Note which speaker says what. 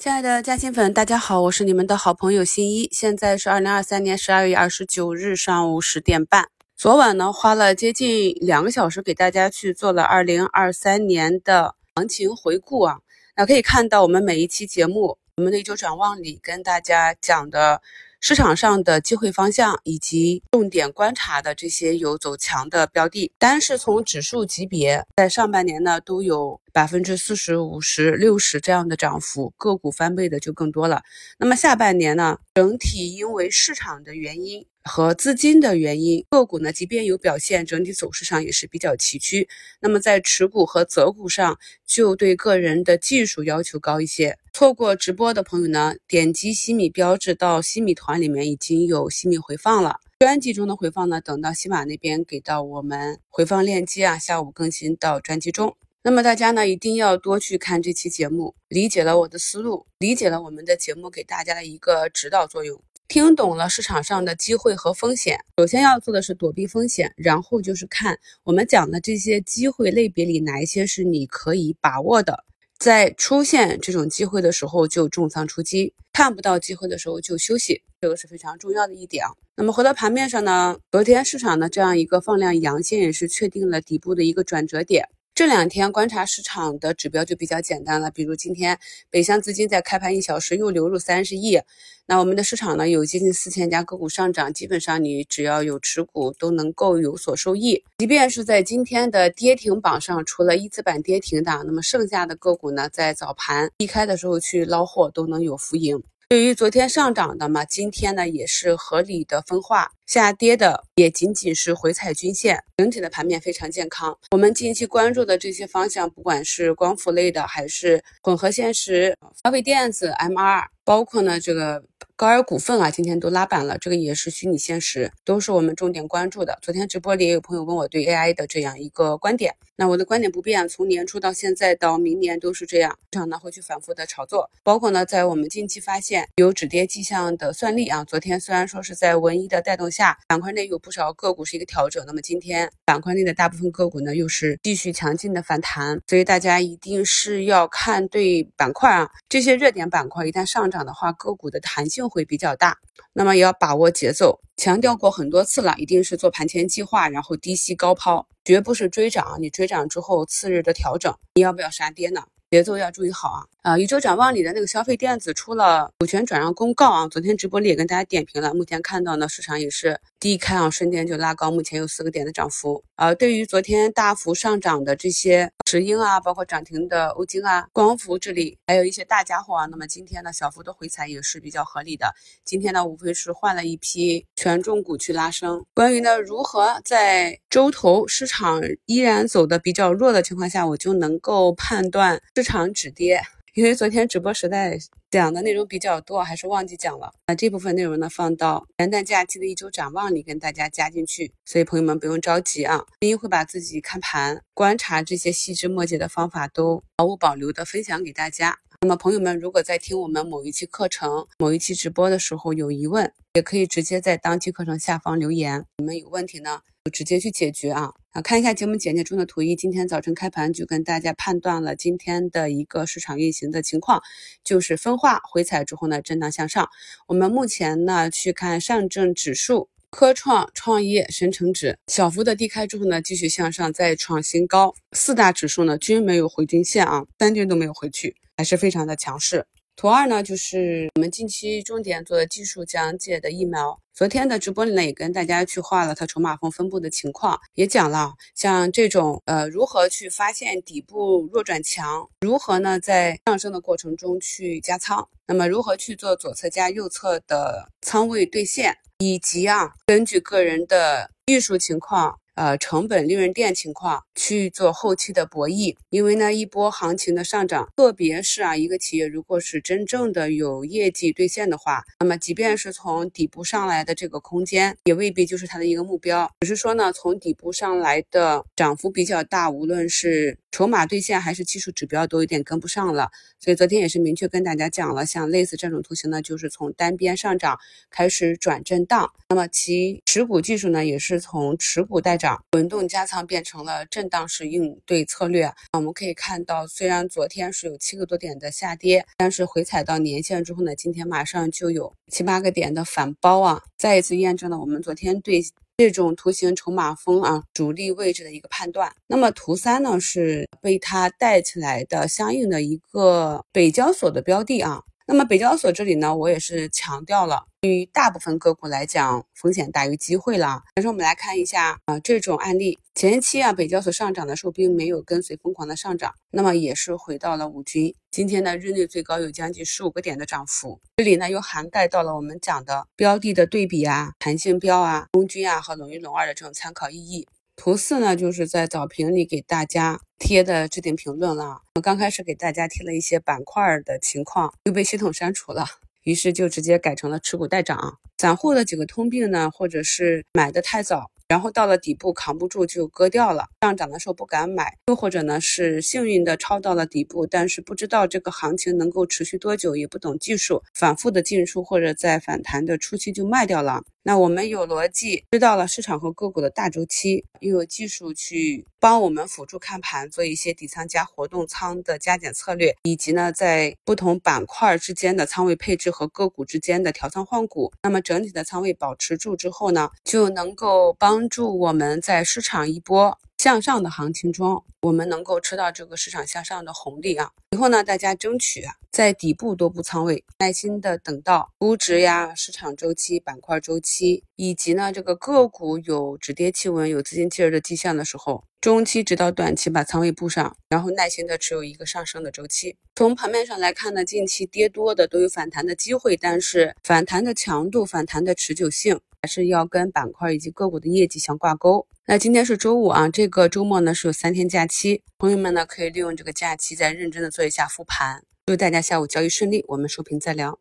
Speaker 1: 亲爱的嘉兴粉，大家好，我是你们的好朋友新一。现在是二零二三年十二月二十九日上午十点半。昨晚呢，花了接近两个小时给大家去做了二零二三年的行情回顾啊。那可以看到，我们每一期节目，我们的一周展望里跟大家讲的。市场上的机会方向以及重点观察的这些有走强的标的，单是从指数级别，在上半年呢都有百分之四十五十六十这样的涨幅，个股翻倍的就更多了。那么下半年呢，整体因为市场的原因。和资金的原因，个股呢，即便有表现，整体走势上也是比较崎岖。那么在持股和择股上，就对个人的技术要求高一些。错过直播的朋友呢，点击西米标志到西米团里面已经有西米回放了。专辑中的回放呢，等到西马那边给到我们回放链接啊，下午更新到专辑中。那么大家呢，一定要多去看这期节目，理解了我的思路，理解了我们的节目给大家的一个指导作用。听懂了市场上的机会和风险，首先要做的是躲避风险，然后就是看我们讲的这些机会类别里哪一些是你可以把握的，在出现这种机会的时候就重仓出击，看不到机会的时候就休息，这个是非常重要的一点啊。那么回到盘面上呢，昨天市场的这样一个放量阳线也是确定了底部的一个转折点。这两天观察市场的指标就比较简单了，比如今天北向资金在开盘一小时又流入三十亿，那我们的市场呢有接近四千家个股上涨，基本上你只要有持股都能够有所受益。即便是在今天的跌停榜上，除了一字板跌停的，那么剩下的个股呢，在早盘低开的时候去捞货都能有浮盈。对于昨天上涨的嘛，今天呢也是合理的分化，下跌的也仅仅是回踩均线，整体的盘面非常健康。我们近期关注的这些方向，不管是光伏类的，还是混合现实、消费电子、MR，包括呢这个。高尔股份啊，今天都拉板了，这个也是虚拟现实，都是我们重点关注的。昨天直播里也有朋友问我对 AI 的这样一个观点，那我的观点不变，从年初到现在到明年都是这样，市场呢会去反复的炒作。包括呢，在我们近期发现有止跌迹象的算力啊，昨天虽然说是在文一的带动下，板块内有不少个股是一个调整，那么今天板块内的大部分个股呢又是继续强劲的反弹，所以大家一定是要看对板块啊，这些热点板块一旦上涨的话，个股的弹性。会比较大，那么也要把握节奏。强调过很多次了，一定是做盘前计划，然后低吸高抛，绝不是追涨。你追涨之后次日的调整，你要不要杀跌呢？节奏要注意好啊！啊，宇宙展望里的那个消费电子出了股权转让公告啊，昨天直播里也跟大家点评了。目前看到呢，市场也是低开啊，瞬间就拉高，目前有四个点的涨幅。呃，对于昨天大幅上涨的这些石英啊，包括涨停的欧晶啊、光伏这里，还有一些大家伙啊，那么今天呢，小幅的回踩也是比较合理的。今天呢，无非是换了一批权重股去拉升。关于呢，如何在周头市场依然走的比较弱的情况下，我就能够判断。市场止跌，因为昨天直播时代讲的内容比较多，还是忘记讲了。那这部分内容呢，放到元旦假期的一周展望里跟大家加进去，所以朋友们不用着急啊，一会把自己看盘、观察这些细枝末节的方法都毫无保留的分享给大家。那么朋友们，如果在听我们某一期课程、某一期直播的时候有疑问，也可以直接在当期课程下方留言。你们有问题呢，就直接去解决啊。啊，看一下节目简介中的图一，今天早晨开盘就跟大家判断了今天的一个市场运行的情况，就是分化回踩之后呢，震荡向上。我们目前呢去看上证指数、科创、创业、深成指，小幅的低开之后呢，继续向上再创新高。四大指数呢均没有回均线啊，三均都没有回去。还是非常的强势。图二呢，就是我们近期重点做的技术讲解的疫苗。昨天的直播里呢，也跟大家去画了它筹码峰分布的情况，也讲了像这种呃如何去发现底部弱转强，如何呢在上升的过程中去加仓，那么如何去做左侧加右侧的仓位兑现，以及啊根据个人的技术情况。呃，成本利润垫情况去做后期的博弈，因为呢，一波行情的上涨，特别是啊，一个企业如果是真正的有业绩兑现的话，那么即便是从底部上来的这个空间，也未必就是它的一个目标。只是说呢，从底部上来的涨幅比较大，无论是筹码兑现还是技术指标都有点跟不上了，所以昨天也是明确跟大家讲了，像类似这种图形呢，就是从单边上涨开始转震荡，那么其持股技术呢，也是从持股待涨、轮动加仓变成了震荡式应对策略。我们可以看到，虽然昨天是有七个多点的下跌，但是回踩到年线之后呢，今天马上就有七八个点的反包啊，再一次验证了我们昨天对。这种图形筹码峰啊，主力位置的一个判断。那么图三呢，是被它带起来的相应的一个北交所的标的啊。那么北交所这里呢，我也是强调了。对于大部分个股来讲，风险大于机会了。但是我们来看一下啊，这种案例前期啊，北交所上涨的时候并没有跟随疯狂的上涨，那么也是回到了五均。今天呢，日内最高有将近十五个点的涨幅。这里呢，又涵盖到了我们讲的标的的对比啊、弹性标啊、中均啊和龙一龙二的这种参考意义。图四呢，就是在早评里给大家贴的置顶评论了。我刚开始给大家贴了一些板块的情况，又被系统删除了。于是就直接改成了持股待涨。散户的几个通病呢，或者是买的太早，然后到了底部扛不住就割掉了，上涨的时候不敢买；又或者呢是幸运的抄到了底部，但是不知道这个行情能够持续多久，也不懂技术，反复的进出或者在反弹的初期就卖掉了。那我们有逻辑，知道了市场和个股的大周期，又有技术去帮我们辅助看盘，做一些底仓加活动仓的加减策略，以及呢，在不同板块之间的仓位配置和个股之间的调仓换股，那么整体的仓位保持住之后呢，就能够帮助我们在市场一波。向上的行情中，我们能够吃到这个市场向上的红利啊！以后呢，大家争取啊，在底部多布仓位，耐心的等到估值呀、市场周期、板块周期，以及呢这个个股有止跌企稳、有资金介入的迹象的时候，中期直到短期把仓位布上，然后耐心的持有一个上升的周期。从盘面上来看呢，近期跌多的都有反弹的机会，但是反弹的强度、反弹的持久性，还是要跟板块以及个股的业绩相挂钩。那今天是周五啊，这个周末呢是有三天假期，朋友们呢可以利用这个假期再认真的做一下复盘。祝大家下午交易顺利，我们收评再聊。